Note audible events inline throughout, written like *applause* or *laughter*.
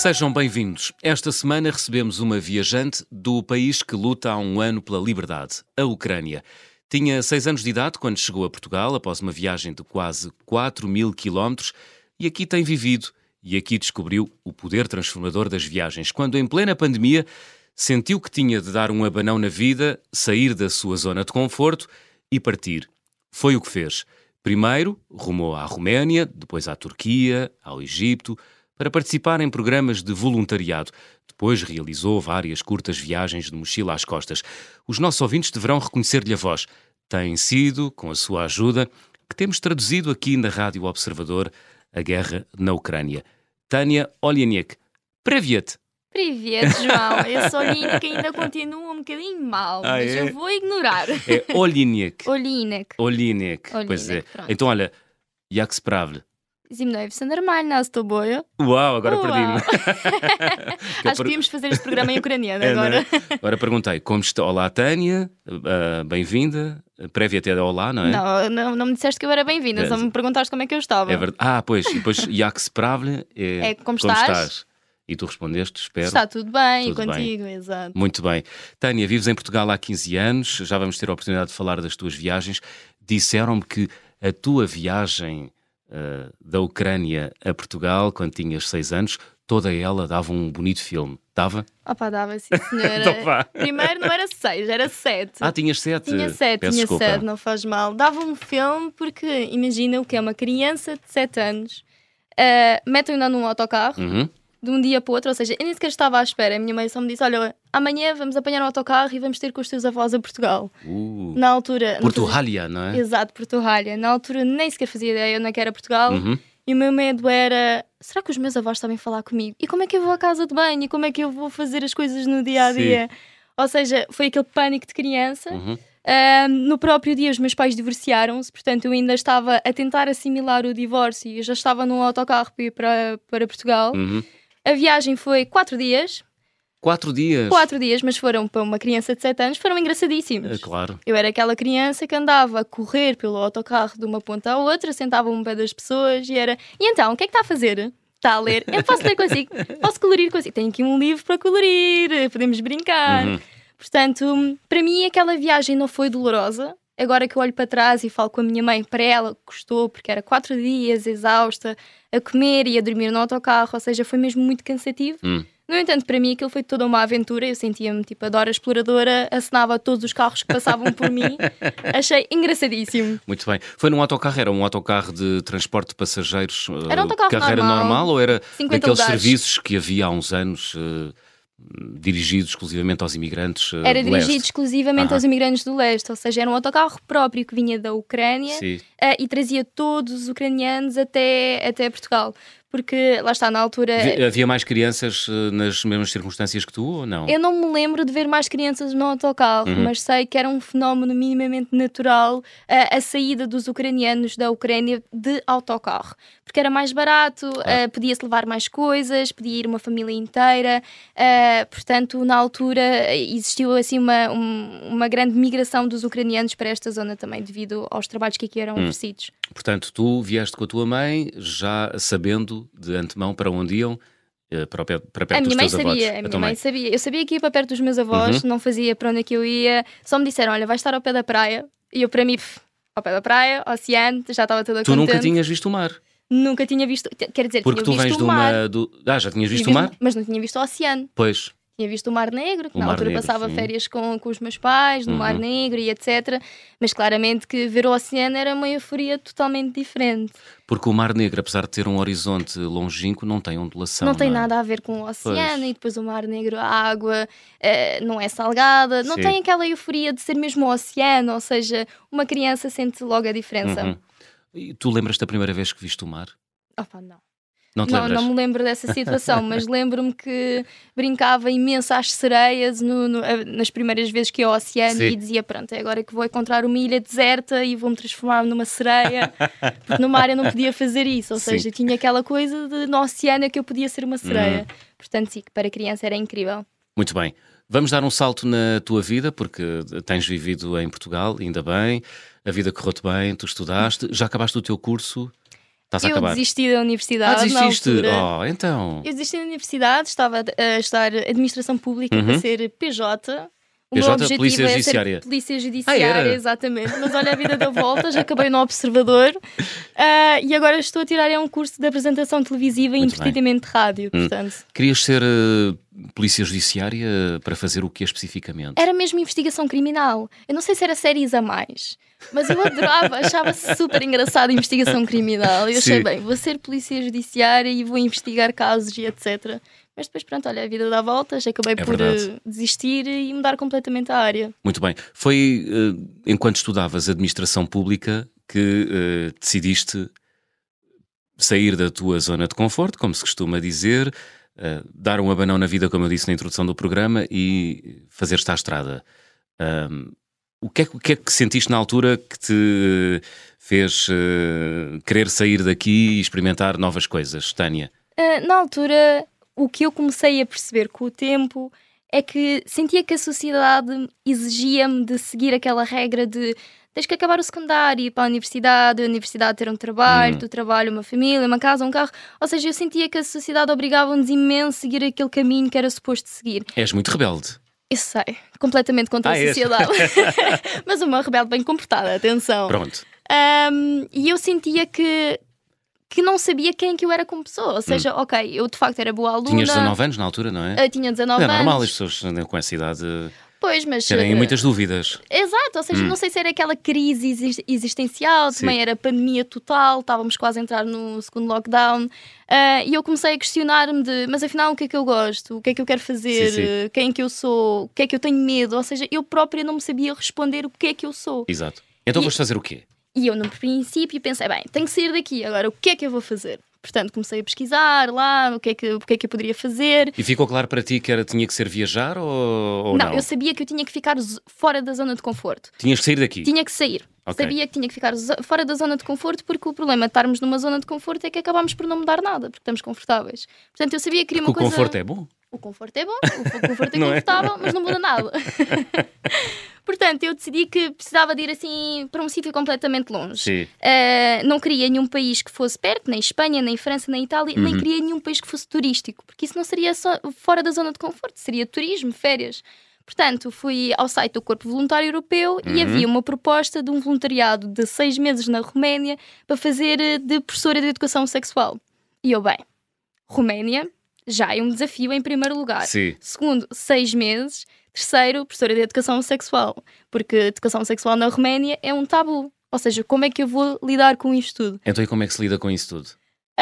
Sejam bem-vindos. Esta semana recebemos uma viajante do país que luta há um ano pela liberdade, a Ucrânia. Tinha seis anos de idade quando chegou a Portugal, após uma viagem de quase 4 mil quilómetros, e aqui tem vivido. E aqui descobriu o poder transformador das viagens. Quando, em plena pandemia, sentiu que tinha de dar um abanão na vida, sair da sua zona de conforto e partir. Foi o que fez. Primeiro, rumou à Roménia, depois à Turquia, ao Egito, para participar em programas de voluntariado. Depois realizou várias curtas viagens de mochila às costas. Os nossos ouvintes deverão reconhecer-lhe a voz. Tem sido, com a sua ajuda, que temos traduzido aqui na Rádio Observador a guerra na Ucrânia. Tânia Oleniek, Previet! Privet, João. *laughs* Esse olhinho que ainda continua um bocadinho mal, ah, mas é? eu vou ignorar. É Olinek. Olinek. Olinek. Pois é. Pronto. Então, olha, jak sprawle. Spravle. Zimnoy, все нормально с тобою. Uau, agora Uau. perdi-me. *laughs* Acho que devíamos fazer este programa em ucraniano *laughs* É, não é? agora. Agora perguntei, como está? Olá, Tânia, ah, bem-vinda. Prévia até de olá, não é? Não, não, não me disseste que eu era bem-vinda, só É. me perguntaste como é que eu estava. É verdade. Ah, pois, e depois Jak *laughs* Spravle é, É como estás? E tu respondeste, espero. Está tudo bem Tudo e contigo, exato. Muito bem. Tânia, vives em Portugal há 15 anos, já vamos ter a oportunidade de falar das tuas viagens. Disseram-me que a tua viagem ah, da Ucrânia a Portugal, quando tinhas 6 anos, toda ela dava um bonito filme. Dava? Opa, dava sim, *laughs* senhora. Então. Primeiro não era seis, era sete. Ah, tinhas 7. Tinha sete, Peço tinha desculpa. sete, não faz mal. Dava um filme porque imagina o que é uma criança de sete anos, uh, metem-na num autocarro Uhum. De um dia para o outro, ou seja, eu nem sequer estava à espera. A minha mãe só me disse: Olha, amanhã vamos apanhar um autocarro e vamos ter com os teus avós a Portugal. Uh, Na altura. Portugália, não é? Exato, Portugália. Na altura nem sequer fazia ideia onde é que era Portugal. Uhum. E o meu medo era: será que os meus avós sabem falar comigo? E como é que eu vou à casa de banho? E como é que eu vou fazer as coisas no dia a dia? Ou seja, foi aquele pânico de criança. Uhum. Ahm, no próprio dia, os meus pais divorciaram-se, portanto, eu ainda estava a tentar assimilar o divórcio e já estava num autocarro para ir para, para Portugal. Uhum. A viagem foi quatro dias, Quatro dias. quatro dias, mas foram para uma criança de 7 anos, foram É, engraçadíssimos. claro. Eu era aquela criança que andava a correr pelo autocarro de uma ponta à outra, sentava-me ao pé das pessoas e era: E então, o que é que está a fazer? Está a ler? Eu posso ler consigo? Posso colorir consigo? Tenho aqui um livro para colorir, podemos brincar. Uhum. Portanto, para mim, aquela viagem não foi dolorosa. Agora que eu olho para trás e falo com a minha mãe, para ela custou, porque era quatro dias exausta, a comer e a dormir no autocarro, ou seja, foi mesmo muito cansativo. Hum. No entanto, para mim aquilo foi toda uma aventura. Eu sentia-me tipo a Dora Exploradora, acenava a todos os carros que passavam por mim. *laughs* Achei engraçadíssimo. Muito bem. Foi num autocarro? Era um autocarro de transporte de passageiros? eh, Era um autocarro Carreira normal, normal ou era 50 daqueles lugares. serviços que havia há uns anos eh, dirigidos exclusivamente aos imigrantes? eh, Era do dirigido leste? exclusivamente aos imigrantes do leste, ou seja, era um autocarro próprio que vinha da Ucrânia eh, e trazia todos os ucranianos até, até Portugal. Porque lá está, na altura. Vi- Havia mais crianças eh, nas mesmas circunstâncias que tu ou não? Eu não me lembro de ver mais crianças no autocarro, Uhum. mas sei que era um fenómeno minimamente natural a saída dos ucranianos da Ucrânia de autocarro. Porque era mais barato, eh, podia-se levar mais coisas, podia ir uma família inteira. eh, portanto, na altura existiu assim uma, um- uma grande migração dos ucranianos para esta zona também, devido aos trabalhos que aqui eram Hum. oferecidos. Portanto, tu vieste com a tua mãe já sabendo de antemão para onde iam, eh, para, o pé- para perto A minha dos mãe sabia, avós. a minha tua mãe sabia. Eu sabia que ia para perto dos meus avós, Uhum. não fazia para onde é que eu ia. Só me disseram: olha, vais estar ao pé da praia. E eu, para mim, pff, ao pé da praia, oceano, já estava toda Tu contente. nunca tinhas visto o mar, Nunca tinha visto. Quer dizer, porque tu tinha vens o mar. uma. Do... Ah, já tinhas tinha visto o mar? Mas não tinha visto o oceano. Pois. Tinha visto o Mar Negro, que O na Mar altura Negro, passava sim. férias com, com os meus pais, no Mar Uhum. Negro e etc. Mas claramente que ver o oceano era uma euforia totalmente diferente. Porque o Mar Negro, apesar de ter um horizonte longínquo, não tem ondulação. não tem é? nada a ver com o oceano Pois. e depois o Mar Negro, a água eh, não é salgada, não Sim. tem aquela euforia de ser mesmo o oceano, ou seja, uma criança sente logo a diferença. Uhum. E tu lembras da primeira vez que viste o mar? Opa, não. Não Não, não me lembro dessa situação, mas lembro-me que brincava imenso às sereias no- no- eh, nas primeiras vezes que ia ao oceano Sim. e dizia: Pronto, é agora que vou encontrar uma ilha deserta e vou-me transformar numa sereia, porque no mar eu não podia fazer isso, ou Sim. seja, tinha aquela coisa de no oceano é que eu podia ser uma sereia. Hum. Portanto, sim, que para criança era incrível. Muito bem. Vamos dar um salto na tua vida, porque tens vivido em Portugal, ainda bem. A vida correu-te bem, tu estudaste. Já acabaste o teu curso? Estás eu desisti da universidade. Ah, desististe? Oh, então. Eu desisti da universidade, estava a estudar Administração Pública Uhum. para ser PJ. O PJ, meu objetivo Polícia é Judiciária. ser Polícia Ah, Judiciária, era? exatamente. Mas olha, a vida deu voltas, acabei no Observador *laughs* ah, e agora estou a tirar é um curso de apresentação televisiva e entretenimento de rádio. Hum. Portanto, Querias ser eh, Polícia Judiciária para fazer o que especificamente? era mesmo investigação criminal. Eu não sei se era séries a mais, mas eu adorava, achava super engraçado a investigação criminal. Eu *laughs* achei Sim. bem, vou ser Polícia Judiciária e vou investigar casos e etc. Mas depois, pronto, olha, a vida dá voltas, acabei É por verdade. eh, desistir e mudar completamente a área. Muito bem. Foi eh, enquanto estudavas Administração Pública que eh, decidiste sair da tua zona de conforto, como se costuma dizer, eh, dar um abanão na vida, como eu disse na introdução do programa, e fazer-te à estrada. Ahm, o, que é, que- o que é que sentiste na altura que te fez eh, querer sair daqui e experimentar novas coisas, Tânia? Ah, na altura, o que eu comecei a perceber com o tempo é que sentia que a sociedade exigia-me de seguir aquela regra de tens que acabar o secundário, ir para a universidade, a universidade ter um trabalho, Hum. do trabalho, uma família, uma casa, um carro. Ou seja, eu sentia que a sociedade obrigava-nos imenso a seguir aquele caminho que era suposto seguir. És muito rebelde. Eu sei, completamente contra Ah, a sociedade. *laughs* *laughs* Mas uma rebelde bem comportada, atenção. Pronto. Um, e eu sentia que, que não sabia quem que eu era como pessoa. Ou seja, ok, eu de facto era boa aluna. Hum. Tinhas 19 anos na altura, não é? eu tinha 19 é normal, anos. as pessoas com essa idade Pois, mas. terem eh, muitas dúvidas. Exato, ou seja, Hum. não sei se era aquela crise exis- existencial, Sim. também era pandemia total, estávamos quase a entrar no segundo lockdown. ah, e eu comecei a questionar-me de, mas afinal, o que é que eu gosto? O que é que eu quero fazer? Sim, sim. Quem é que eu sou? O que é que eu tenho medo? Ou seja, eu própria não me sabia responder o que é que eu sou. Exato. Então E- vais fazer o quê? E eu, no princípio, pensei, bem, tenho que sair daqui, agora o que é que eu vou fazer? Portanto, comecei a pesquisar lá o que é que, o que, é que eu poderia fazer. E ficou claro para ti que era, tinha que ser viajar ou, ou não? não, eu sabia que eu tinha que ficar fora da zona de conforto. Tinhas que sair daqui. Tinha que sair. Ok. Sabia que tinha que ficar fora da zona de conforto, porque o problema de estarmos numa zona de conforto é que acabamos por não mudar nada, porque estamos confortáveis. Portanto, eu sabia que queria Porque uma o coisa. conforto é bom. O conforto é bom, o conforto é é? confortável, mas não muda nada. *laughs* Portanto, eu decidi que precisava de ir assim para um sítio completamente longe. Sim. Uh, não queria nenhum país que fosse perto, nem Espanha, nem França, nem Itália, nem Uhum. queria nenhum país que fosse turístico, porque isso não seria só fora da zona de conforto, seria turismo, férias. Portanto, fui ao site do Corpo Voluntário Europeu e Uhum. havia uma proposta de um voluntariado de seis meses na Roménia para fazer eh, de professora de educação sexual. E eu, bem, Roménia já é um desafio em primeiro lugar. Sim. Segundo, seis meses. Terceiro, professora de educação sexual. Porque educação sexual na Roménia é um tabu. Ou seja, como é que eu vou lidar com isto tudo? Então e como é que se lida com isso tudo?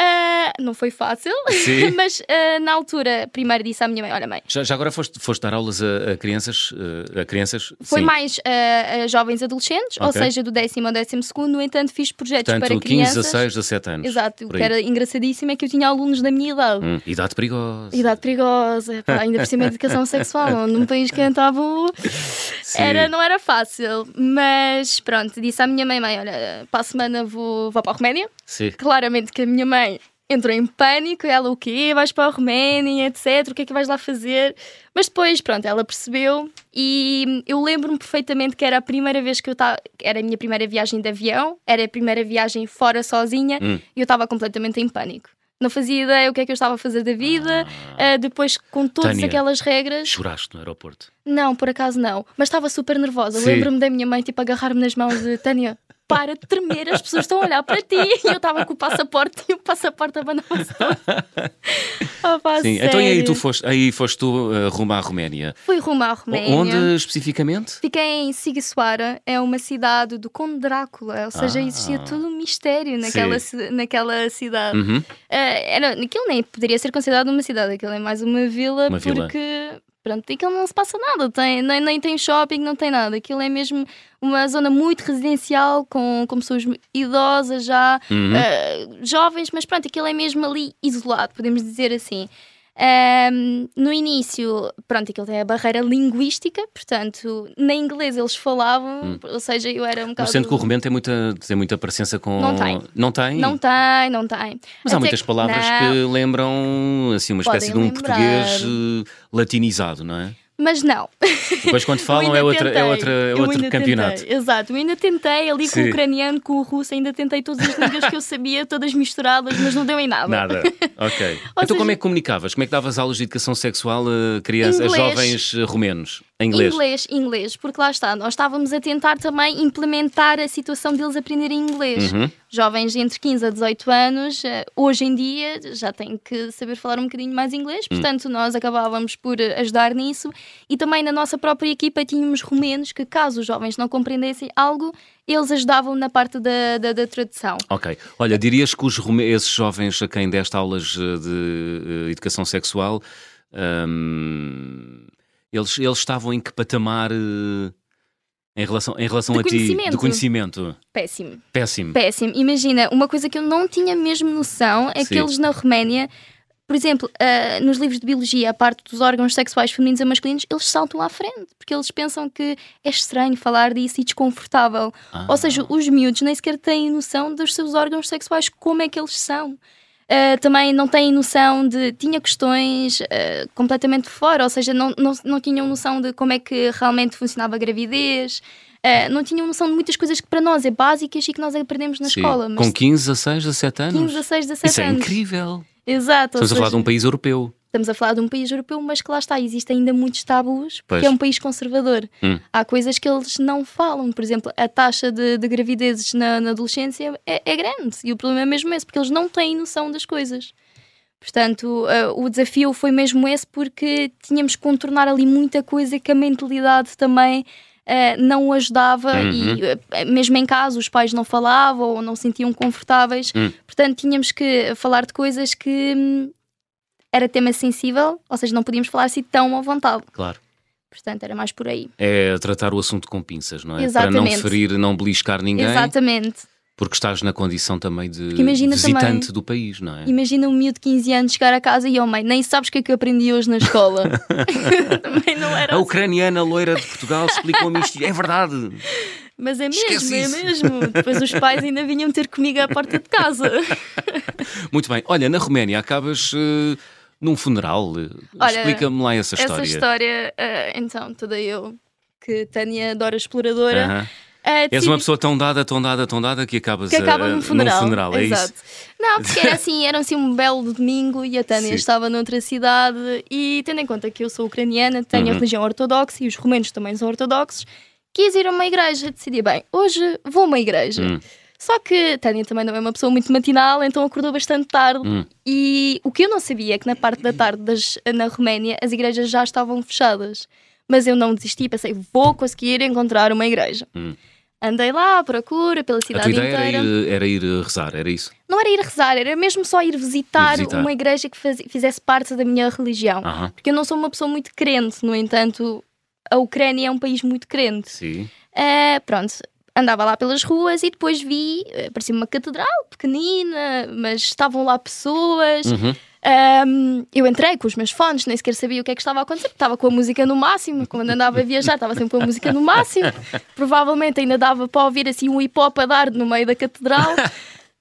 Ah, não foi fácil, *laughs* mas ah, na altura, primeiro disse à minha mãe: Olha, mãe, Já, já agora foste, foste dar aulas a, a crianças? eh, A crianças? foi Sim. mais ah, a jovens adolescentes, ou Ok. seja, do décimo ao décimo segundo. No entanto, fiz projetos Portanto, para 15, crianças. 16, 17 anos. Exato, o que era engraçadíssimo é que eu tinha alunos da minha idade. Hum, idade perigosa. Idade perigosa, pá, ainda por cima de educação *laughs* sexual, num país que é tabu. Sim. Era, não era fácil, mas pronto, disse à minha mãe: mãe, olha, para a semana vou, vou para a Roménia. Sim. Claramente que a minha mãe entrou em pânico, ela o quê? Vais para a Roménia, etc. O que é que vais lá fazer? Mas depois, pronto, ela percebeu e eu lembro-me perfeitamente que era a primeira vez que eu estava. Era a minha primeira viagem de avião, era a primeira viagem fora sozinha Hum. e eu estava completamente em pânico. Não fazia ideia o que é que eu estava a fazer da vida. Ah, depois, com todas Tânia. aquelas regras. Choraste no aeroporto. Não, por acaso não. Mas estava super nervosa. Sim. Lembro-me da minha mãe, tipo, agarrar-me nas mãos de Tânia, para de tremer, as pessoas estão a olhar para ti. E eu estava com o passaporte e o passaporte abanava-se todo. *laughs* oh, Sim. Então e aí sério. tu foste, aí foste tu eh, rumo à Roménia. Fui rumo à Roménia. Onde especificamente? Fiquei em Sigisuara, é uma cidade do Conde Drácula, ou seja, Ah. existia todo um mistério naquela, ci- naquela cidade. Uhum. Eh, era, aquilo nem poderia ser considerado uma cidade, aquilo é mais uma vila, Uma vila. Pronto, aquilo não se passa nada, tem, nem, nem tem shopping, não tem nada. Aquilo é mesmo uma zona muito residencial, com, com pessoas idosas já, Uhum. eh, jovens, mas pronto, aquilo é mesmo ali isolado, podemos dizer assim. Ahm, no início, pronto, aquilo tem a barreira linguística, portanto, nem inglês eles falavam, ou seja, eu era um Mas bocado. sendo que o Romeno tem muita, tem muita parecença com. Não tem. Não tem? Não tem, não tem. Mas há Até muitas que- palavras não. que lembram assim, uma espécie Podem de um lembrar. português eh, latinizado, não é? Mas não. Depois, quando *laughs* falam, é, outra, é, outra, é outro campeonato. Tentei. Exato, eu ainda tentei ali Sim. com o ucraniano, com o russo, ainda tentei todas as línguas que eu sabia, todas misturadas, mas não deu em nada. Nada, *laughs* ok. então, seja... como é que comunicavas? Como é que davas aulas de educação sexual a crianças, a jovens eh, romenos? Inglês? Inglês, inglês, porque lá está, nós estávamos a tentar também implementar a situação deles aprenderem inglês. Uhum. Jovens entre 15 a 18 anos, eh, hoje em dia já têm que saber falar um bocadinho mais inglês, hum. portanto, uhum. nós acabávamos por ajudar nisso e também na nossa própria equipa tínhamos romenos que, caso os jovens não compreendessem algo, eles ajudavam na parte da, da, da tradução. Ok. Olha, dirias que os, esses jovens a quem deste aulas eh, de educação sexual. Um eles, eles estavam em que patamar uh, em relação, em relação de a ti? Do conhecimento. Péssimo. Péssimo. Péssimo. Imagina, uma coisa que eu não tinha mesmo noção é Sim. que eles na Roménia, por exemplo, uh, nos livros de biologia, a parte dos órgãos sexuais femininos e masculinos, eles saltam à frente, porque eles pensam que é estranho falar disso e desconfortável. Ah. Ou seja, os miúdos nem sequer têm noção dos seus órgãos sexuais, como é que eles são. Uh, também não têm noção de. tinha questões uh, completamente fora, ou seja, não, não, não tinham noção de como é que realmente funcionava a gravidez. Uh, não tinham noção de muitas coisas que para nós é básicas e que nós aprendemos na Sim. escola. Mas... Com 15, 16, 17 anos? 15, 16, 17 Isso anos. Isso é incrível. Exato. Estamos seja, a falar de um país europeu. Estamos a falar de um país europeu, mas que lá está, existem ainda muitos tabus, porque pois. é um país conservador. Hum. Há coisas que eles não falam. Por exemplo, a taxa de, de gravidezes na, na adolescência é, é, grande. E o problema é mesmo esse, porque eles não têm noção das coisas. Portanto, uh, o desafio foi mesmo esse, porque tínhamos que contornar ali muita coisa que a mentalidade também Uh, não ajudava uhum. e uh, mesmo em casa os pais não falavam ou não se sentiam confortáveis. Uhum. Portanto, tínhamos que falar de coisas que hum, era tema sensível, ou seja, não podíamos falar assim tão à vontade. Claro. Portanto, era mais por aí. É tratar o assunto com pinças, não é? Exatamente. Para não ferir, não beliscar ninguém. Exatamente. Porque estás na condição também de visitante também, do país, não é? Imagina um miúdo de 15 anos chegar a casa e, oh mãe, nem sabes o que é que eu aprendi hoje na escola. *laughs* também não era A assim. ucraniana loira de Portugal explicou-me isto. É verdade. Mas é mesmo, é mesmo. Depois os pais ainda vinham ter comigo à porta de casa. *laughs* Muito bem. Olha, na Roménia acabas. Uh, num funeral. Explica-me lá essa história. Essa história, uh, então, toda eu, que Tânia adora exploradora. Uh -huh Uh, És uma pessoa tão dada, tão dada, tão dada que acabas que acaba uh, num funeral. Num funeral é Exato. isso? Não, porque era assim, era assim um belo domingo e a Tânia Sim. estava noutra cidade e tendo em conta que eu sou ucraniana, tenho uhum. a religião ortodoxa e os romenos também são ortodoxos, quis ir a uma igreja. Decidi, bem, hoje vou a uma igreja. Uhum. Só que Tânia também não é uma pessoa muito matinal, então acordou bastante tarde. Hum. E o que eu não sabia é que na parte da tarde das, na Roménia as igrejas já estavam fechadas. Mas eu não desisti, pensei, vou conseguir encontrar uma igreja. Hum. Andei lá à procura pela cidade a tua ideia inteira. Era ir, era ir rezar, era isso? Não era ir rezar, era mesmo só ir visitar, ir visitar. uma igreja que faz, fizesse parte da minha religião. Uh -huh. Porque eu não sou uma pessoa muito crente, no entanto, a Ucrânia é um país muito crente. Sim. Uh, pronto, andava lá pelas ruas e depois vi, parecia uma catedral pequenina, mas estavam lá pessoas. Uhum. Um, eu entrei com os meus fones, nem sequer sabia o que é que estava a acontecer, estava com a música no máximo. Quando andava a viajar, estava sempre com a música no máximo. *laughs* Provavelmente ainda dava para ouvir assim um hip hop a dar no meio da catedral.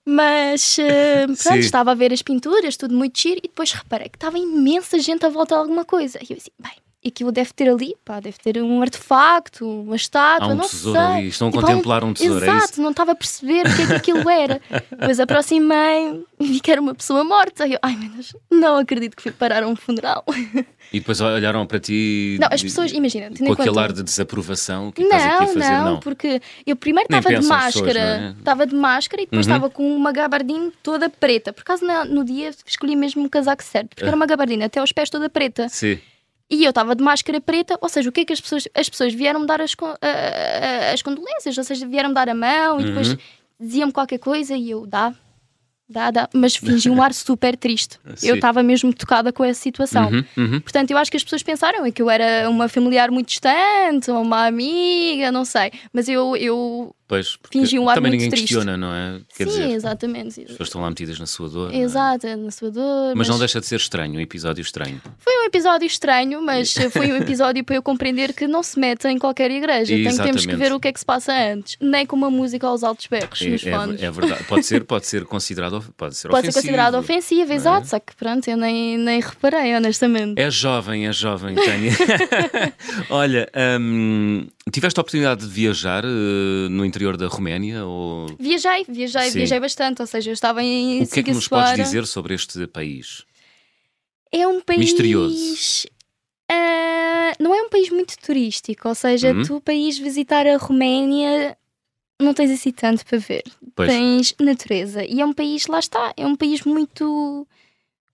Mas uh, pronto, estava a ver as pinturas, tudo muito giro, e depois reparei que estava imensa gente à volta de alguma coisa. E eu disse, bem, e aquilo deve ter ali, pá, deve ter um artefacto, uma estátua, Há um não tesouro sei. ali, estão a tipo, contemplar um, um tesouro, Exato, é não estava a perceber o que é que aquilo era. *laughs* Depois aproximei e vi que era uma pessoa morta. E eu, ai meu Deus, não acredito que fui parar a um funeral. E depois olharam para ti. Não, as pessoas, imagina, com aquele ar de desaprovação, que, é estás aqui a fazer? Não, não, porque eu primeiro estava de máscara, estava é? de máscara e depois uhum. estava com uma gabardina toda preta. Por acaso no dia escolhi mesmo o casaco certo, porque era uma gabardina até aos pés toda preta. Sim. E eu estava de máscara preta, ou seja, o que é que as pessoas, as pessoas vieram-me dar as, as condolências, ou seja, vieram-me dar a mão e depois uhum. diziam-me qualquer coisa e eu dá, dá, dá, mas fingi um ar *laughs* super triste. eu estava mesmo tocada com essa situação. Uhum, uhum. Portanto, eu acho que as pessoas pensaram é que eu era uma familiar muito distante, ou uma amiga, não sei, mas eu, eu Pois, fingi um ar também muito ninguém triste. questiona, não é? Quer Sim, dizer, exatamente. As pessoas estão lá metidas na sua dor. Exato, é? na sua dor. Mas, mas, não deixa de ser estranho, um episódio estranho. Foi um episódio estranho, mas foi um *laughs* episódio para eu compreender que não se mete em qualquer igreja. Tem, temos que ver o que é que se passa antes. Nem com uma música aos altos berros é, nos fones. É, é verdade. Pode ser, pode ser considerado *laughs* considerado, pode ser Pode ofensivo. ser considerado ofensivo, é? exato, só que pronto, eu nem, nem reparei, honestamente. É jovem, é jovem, Tânia. *laughs* Olha, hum, tiveste a oportunidade de viajar eh, no interior da Roménia? Ou... Viajei, viajei, Sim. viajei bastante, ou seja, eu estava em O que é que nos podes dizer sobre este país? É um país. Misterioso. ah, não é um país muito turístico, ou seja, Uhum. tu, país visitar a Roménia, não tens assim tanto para ver. Pois. Tens natureza. E é um país, lá está, é um país muito.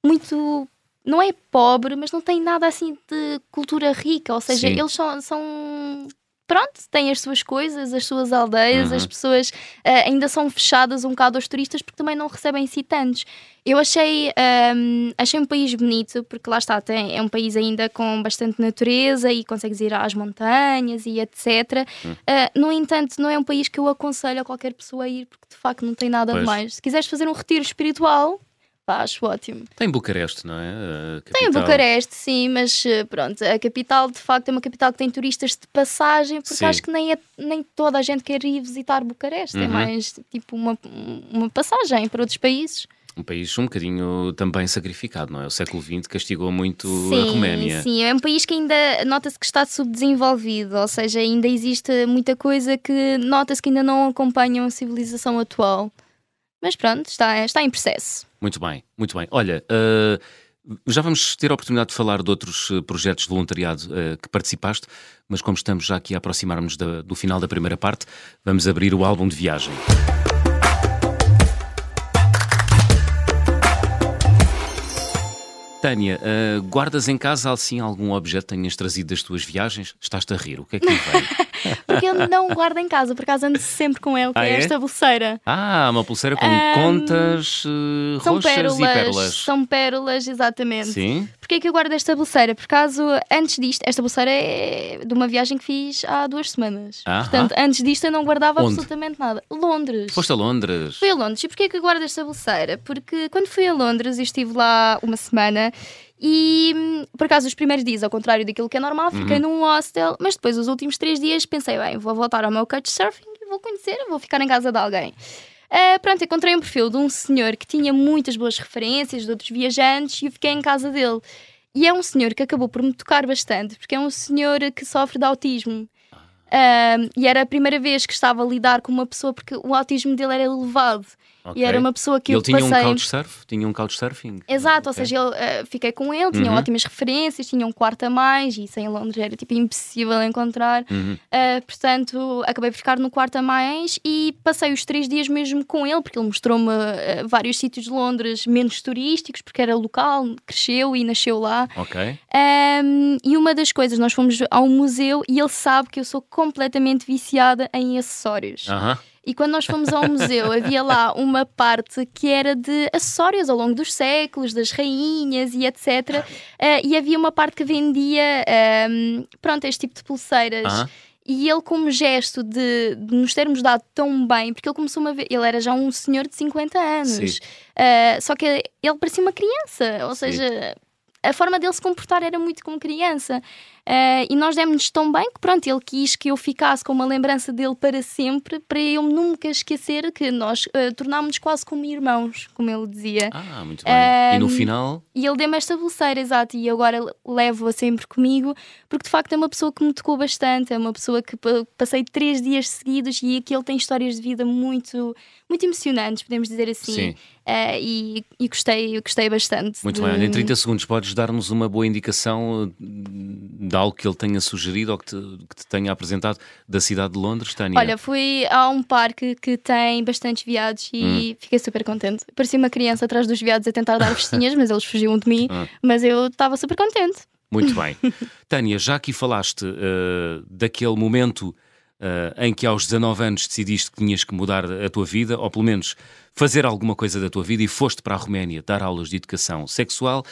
Muito. Não é pobre, mas não tem nada assim de cultura rica. Ou seja, Sim. eles são, são. Pronto, têm as suas coisas, as suas aldeias, Uhum. as pessoas ah, ainda são fechadas um bocado aos turistas porque também não recebem tantos. Eu achei, ahm, achei um país bonito, porque lá está, tem, é um país ainda com bastante natureza e consegues ir às montanhas e etc. Hum. Ah, no entanto, não é um país que eu aconselho a qualquer pessoa a ir, porque de facto não tem nada Pois. de mais. Se quiseres fazer um retiro espiritual, pá, acho ótimo. Tem Bucareste, não é? Tem. Bucareste, sim, mas eh, pronto, a capital de facto é uma capital que tem turistas de passagem, porque Sim. acho que nem, é, nem toda a gente quer ir visitar Bucareste, é Uhum. mais tipo uma, uma passagem para outros países. Um país um bocadinho também sacrificado, não é? O século XX castigou muito a Roménia. Sim, é um país que ainda nota-se que está subdesenvolvido, ou seja, ainda existe muita coisa que nota-se que ainda não acompanham a civilização atual. Mas pronto, está, está em processo. Muito bem, muito bem. Olha, eh, já vamos ter a oportunidade de falar de outros eh, projetos de voluntariado eh, que participaste, mas como estamos já aqui a aproximar-nos do final da primeira parte, vamos abrir o álbum de viagem. Tânia, eh, guardas em casa assim algum objeto que tenhas trazido das tuas viagens? Estás-te a rir, o que é que lhe vem? *laughs* Porque eu não guardo em casa, por acaso ando sempre com ele, que Ah, é, é? esta bolseira. Ah, uma pulseira com Ahm, contas eh, São roxas pérolas, e pérolas. são pérolas, exatamente. Sim? Porquê é que eu guardo esta bolseira? Por acaso, antes disto, esta bolseira é de uma viagem que fiz há duas semanas. Aham. Portanto, antes disto eu não guardava Onde? absolutamente nada. Londres. Foste a Londres. Fui a Londres. E porquê é que eu guardo esta bolseira? Porque quando fui a Londres, eu estive lá uma semana e, hum, por acaso, os primeiros dias, ao contrário daquilo que é normal, fiquei num hostel, mas depois, os últimos três dias, pensei, bem, vou voltar ao meu couchsurfing e vou conhecer, vou ficar em casa de alguém. Ah, pronto, encontrei um perfil de um senhor que tinha muitas boas referências de outros viajantes e fiquei em casa dele. E é um senhor que acabou por me tocar bastante, porque é um senhor que sofre de autismo. Ah, e era a primeira vez que estava a lidar com uma pessoa, porque o autismo dele era elevado. Ok. E era uma pessoa que eu ele tinha passei. um couchsurf? Tinha um couchsurfing? Exato, ou Ok. seja, ele, eh, fiquei com ele, tinha Uhum. ótimas referências, tinha um quarto a mais, e isso em Londres era tipo impossível encontrar. Uhum. Uh, portanto, acabei por ficar no quarto a mais e passei os três dias mesmo com ele, porque ele mostrou-me uh, vários sítios de Londres menos turísticos, porque era local, cresceu e nasceu lá. Ok. Um, e uma das coisas, nós fomos ao museu e ele sabe que eu sou completamente viciada em acessórios. Aham. E quando nós fomos ao museu, havia lá *laughs* uma parte que era de acessórios ao longo dos séculos, das rainhas e etc. Eh, e havia uma parte que vendia, ehm, pronto, este tipo de pulseiras. Aham. E ele, como gesto de, de nos termos dado tão bem, porque ele começou a ver, ele era já um senhor de 50 anos, Sim. Eh, só que ele parecia uma criança, ou Sim. seja, a forma dele se comportar era muito como criança. Eh, e nós demos-nos tão bem que, pronto, ele quis que eu ficasse com uma lembrança dele para sempre, para eu nunca esquecer que nós eh, tornámos-nos quase como irmãos, como ele dizia. Ah, muito bem. e no final, E ele deu-me esta pulseira, exato, e agora levo-a sempre comigo, porque de facto é uma pessoa que me tocou bastante, é uma pessoa que pa- passei três dias seguidos e que ele tem histórias de vida muito, muito emocionantes, podemos dizer assim. Sim. Eh, e, e gostei, gostei bastante. muito de- bem. Olha, em 30 segundos, podes dar-nos uma boa indicação de algo que ele tenha sugerido ou que te, que te tenha apresentado da cidade de Londres, Tânia? Olha, fui a um parque que tem bastantes veados Hum. e fiquei super contente. Parecia uma criança atrás dos veados a tentar dar festinhas, mas eles fugiam de mim. *laughs* Ah. Mas eu estava super contente. Muito *laughs* bem. Tânia, já aqui falaste eh, daquele momento eh, em que aos 19 anos decidiste que tinhas que mudar a tua vida, ou pelo menos fazer alguma coisa da tua vida, e foste para a Roménia dar aulas de educação sexual.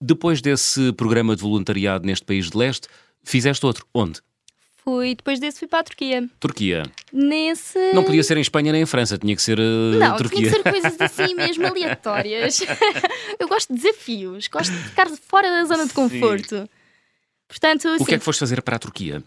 Depois desse programa de voluntariado neste país de leste, fizeste outro. Onde? Fui, depois desse fui para a Turquia. Turquia. Nesse. Não podia ser em Espanha nem em França, tinha que ser eh, Não, Turquia. tinha que ser coisas *laughs* assim mesmo aleatórias. *laughs* eu gosto de desafios, gosto de ficar fora da zona de conforto. Portanto, O assim, que é que foste fazer para a Turquia?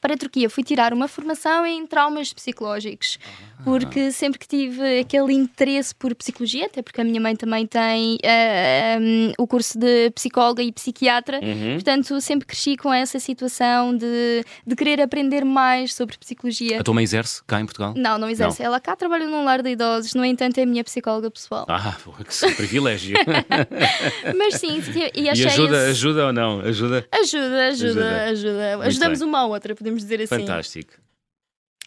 Para a Turquia fui tirar uma formação em traumas psicológicos, porque sempre que tive aquele interesse por psicologia, até porque a minha mãe também tem uh, um, o curso de psicóloga e psiquiatra, Uhum. portanto sempre cresci com essa situação de, de querer aprender mais sobre psicologia. A tua mãe exerce cá em Portugal? Não, não exerce. Ela cá trabalha num lar de idosos, no entanto é a minha psicóloga pessoal. Ah, que privilégio. *laughs* Mas sim, e e achei ajuda, esse- ajuda ou não? Ajuda? Ajuda, ajuda, Ajuda. ajuda. Ajudamos bem. uma à outra, podemos dizer assim. Fantástico.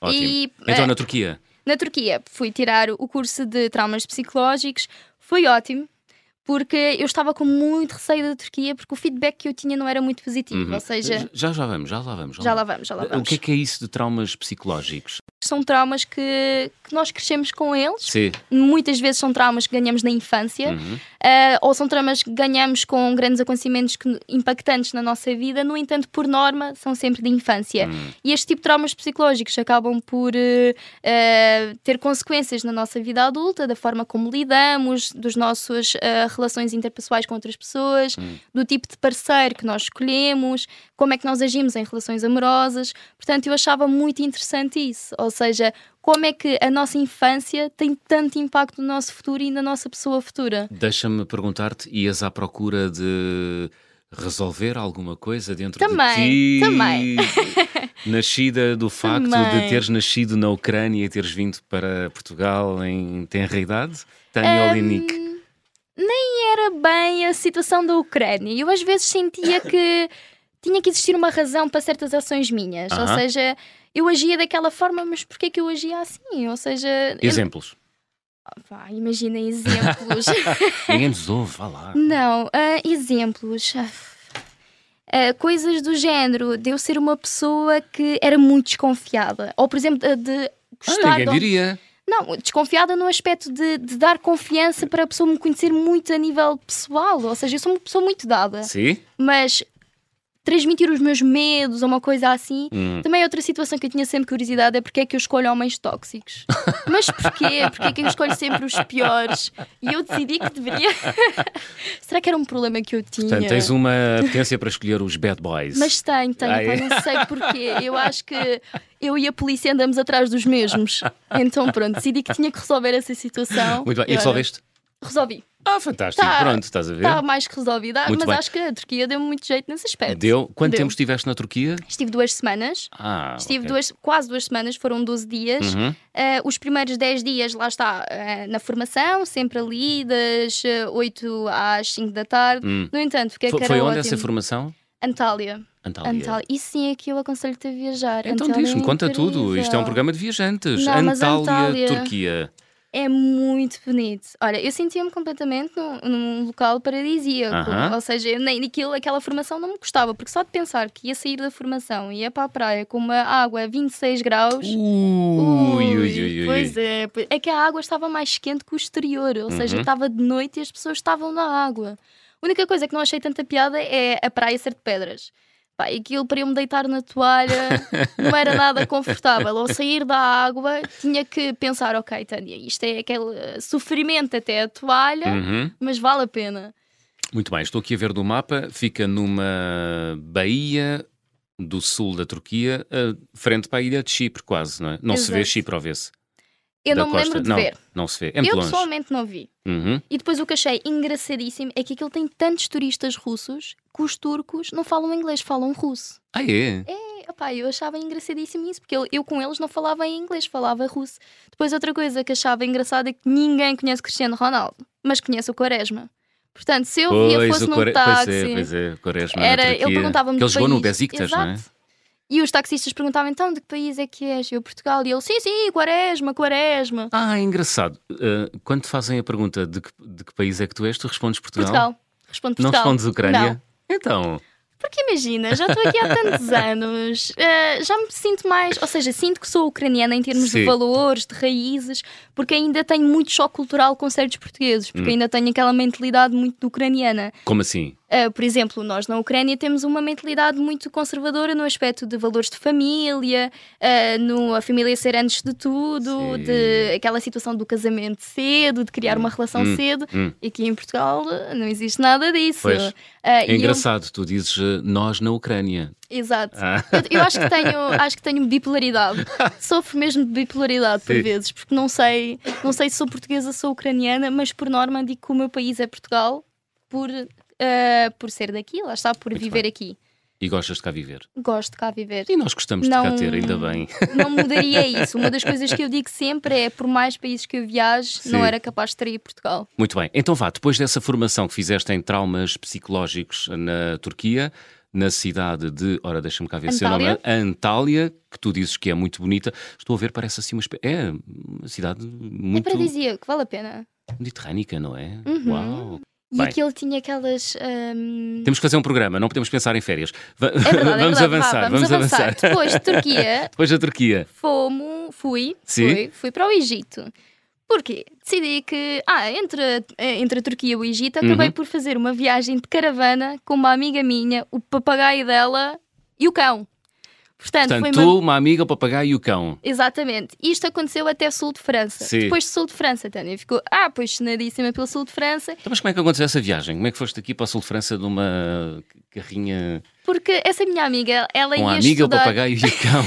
Ótimo. E, Então, eh, na Turquia? Na Turquia, fui tirar o curso de traumas psicológicos, foi ótimo, porque eu estava com muito receio da Turquia, porque o feedback que eu tinha não era muito positivo. Uhum. Ou seja, Já, já vamos, já lá vamos. já lá vamos, já lá O vamos. que é que é isso de traumas psicológicos? São traumas que, que nós crescemos com eles. Sim. Muitas vezes são traumas que ganhamos na infância, Uhum. eh, ou são traumas que ganhamos com grandes acontecimentos que- impactantes na nossa vida, no entanto, por norma, são sempre de infância. Hum. E este tipo de traumas psicológicos acabam por eh, eh, ter consequências na nossa vida adulta, da forma como lidamos, dos nossas eh, relações interpessoais com outras pessoas, Hum. do tipo de parceiro que nós escolhemos, como é que nós agimos em relações amorosas. Portanto, eu achava muito interessante isso. Ou seja, como é que a nossa infância tem tanto impacto no nosso futuro e na nossa pessoa futura. Deixa-me perguntar-te, ias à procura de resolver alguma coisa dentro Também, de ti? também. *laughs* Nascida do facto de Também. teres nascido na Ucrânia e teres vindo para Portugal em tenra idade? Tânia Olinik. Hum, nem era bem a situação da Ucrânia. Eu às vezes sentia *coughs* que tinha que existir uma razão para certas ações minhas. Ou seja, eu agia daquela forma, mas porquê que eu agia assim? Ou seja, eu- Exemplos. Pá, imagina exemplos. *laughs* *laughs* Ninguém nos ouve, vá lá. Não, ah, exemplos. Ah, coisas do género de eu ser uma pessoa que era muito desconfiada. Ou, por exemplo, de- de Ah, gostar ninguém de... diria. Não, desconfiada no aspecto de, de dar confiança para a pessoa me conhecer muito a nível pessoal. Ou seja, eu sou uma pessoa muito dada. Sim? Mas transmitir os meus medos ou uma coisa assim. Hum. Também é outra situação que eu tinha sempre curiosidade é porque é que eu escolho homens tóxicos. *laughs* Mas porquê? Porque é que eu escolho sempre os piores? E eu decidi que deveria. *laughs* Será que era um problema que eu tinha? Portanto, tens uma potência para escolher os bad boys. Mas tenho, tenho, pá, não sei porquê. Eu acho que eu e a polícia andamos atrás dos mesmos. *laughs* Então pronto, decidi que tinha que resolver essa situação. Muito bem. E resolveste? Resolvi. Ah, fantástico. Tá- Pronto, estás a ver? Está mais que resolvida, Muito mas bem. acho que a Turquia deu muito jeito nesse aspecto. Deu. Quanto Deu. tempo estiveste na Turquia? Estive duas semanas. Ah, Estive ok. duas, quase duas semanas, foram 12 dias. Uhum. Eh, os primeiros 10 dias, lá está, eh, na formação, sempre ali, das eh, 8 às 5 da tarde. Hum. No entanto, porque é Foi, foi onde ótimo. essa formação? Antália. Antália. Antália. E sim, aqui eu aconselho-te a viajar. Então Antália diz-me, é conta tudo. Isto é um programa de viajantes. Não, Antália, Antália- Turquia. É muito bonito. Olha, eu sentia-me completamente num, num local paradisíaco. Aham. Ou seja, nem aquilo, aquela formação não me gostava, porque só de pensar que ia sair da formação e ia para a praia com uma água a 26 graus. Ui, ui, ui, ui, Pois é, é que a água estava mais quente que o exterior, ou seja, Uhum. estava de noite e as pessoas estavam na água. A única coisa que não achei tanta piada é a praia ser de pedras. Pá, aquilo para eu me deitar na toalha não era nada confortável. Ao sair da água, tinha que pensar: ok, Tânia, isto é aquele eh, sofrimento até a toalha, Uhum. mas vale a pena. Muito bem, estou aqui a ver no mapa. Fica numa baía do sul da Turquia, eh, frente para a ilha de Chipre, quase, não é? Não se vê Exato. Chipre, ou vê-se? Eu Da não me lembro de não, ver. Não se vê. É muito eu longe. pessoalmente não vi. Uhum. E depois o que achei engraçadíssimo é que aquilo tem tantos turistas russos que os turcos não falam inglês, falam russo. Ah, é? É, opá, eu achava engraçadíssimo isso, porque eu, eu com eles não falava em inglês, falava russo. Depois outra coisa que achava engraçada é que ninguém conhece Cristiano Ronaldo, mas conhece o Quaresma. Portanto, se eu via Pois, fosse o num Core- táxi, pois é, pois é, Quaresma era, ele perguntava-me Que ele jogou no. Besiktas, não é? E os taxistas perguntavam então de que país é que és? Eu, Portugal. E ele, sim, sim, Quaresma, Quaresma. Ah, é engraçado. Uh, quando te fazem a pergunta de que, de que país é que tu és, tu respondes Portugal? Portugal. Responde Não Portugal. respondes Ucrânia? Não. Então, Porque imagina, já estou aqui há tantos *laughs* anos, eh, já me sinto mais, ou seja, sinto que sou ucraniana em termos Sim. de valores, de raízes, porque ainda tenho muito choque cultural com certos portugueses, Hum. porque ainda tenho aquela mentalidade muito ucraniana. como assim? Uh, por exemplo, nós na Ucrânia temos uma mentalidade muito conservadora no aspecto de valores de família, uh, no, a família ser antes de tudo, Sim. de aquela situação do casamento cedo, de criar hum. uma relação hum. cedo. Hum. E aqui em Portugal não existe nada disso. Uh, é engraçado, eu... tu dizes nós na Ucrânia. Exato. Ah. Eu, eu, acho, que tenho, *laughs* acho que tenho bipolaridade. Sofro mesmo de bipolaridade Sim. por vezes, porque não sei, não sei se sou portuguesa ou sou ucraniana, mas por norma digo que o meu país é Portugal por uh, por ser daqui, lá está, por Muito viver bem. aqui. E gostas de cá viver? Gosto de cá viver. E nós gostamos não, de cá ter, ainda bem. Não mudaria *laughs* isso. Uma das coisas que eu digo sempre é: por mais países que eu viaje, Sim. não era capaz de trair Portugal. Muito bem. Então vá, depois dessa formação que fizeste em traumas psicológicos na Turquia, na cidade de, ora, deixa-me cá ver é o nome, Antália, que tu dizes que é muito bonita. Estou a ver, parece assim uma. É uma cidade muito. É que vale a pena. Mediterrânica, não é? Uhum. Uau! E Bem, aquilo tinha aquelas. Um... Temos que fazer um programa, não podemos pensar em férias. Va é verdade, *laughs* vamos, é. Avançar, Vá, vamos, vamos avançar, avançar. Depois de Turquia. *laughs* Depois da Turquia. Fomos, fui, Sim? fui, fui para o Egito. Porquê? Decidi que, ah, entre, entre a Turquia e o Egito, acabei uhum. por fazer uma viagem de caravana com uma amiga minha, o papagaio dela e o cão. Portanto, Portanto tu, uma... uma... amiga, o papagaio e o cão. Exatamente. Isto aconteceu até sul de França. Sim. Depois de sul de França, Tânia ficou ah, apaixonadíssima pelo sul de França. Então, mas como é que aconteceu essa viagem? Como é que foste aqui para o sul de França de uma carrinha... Porque essa minha amiga, ela Com ia a amiga, estudar... o papagaio e o cão.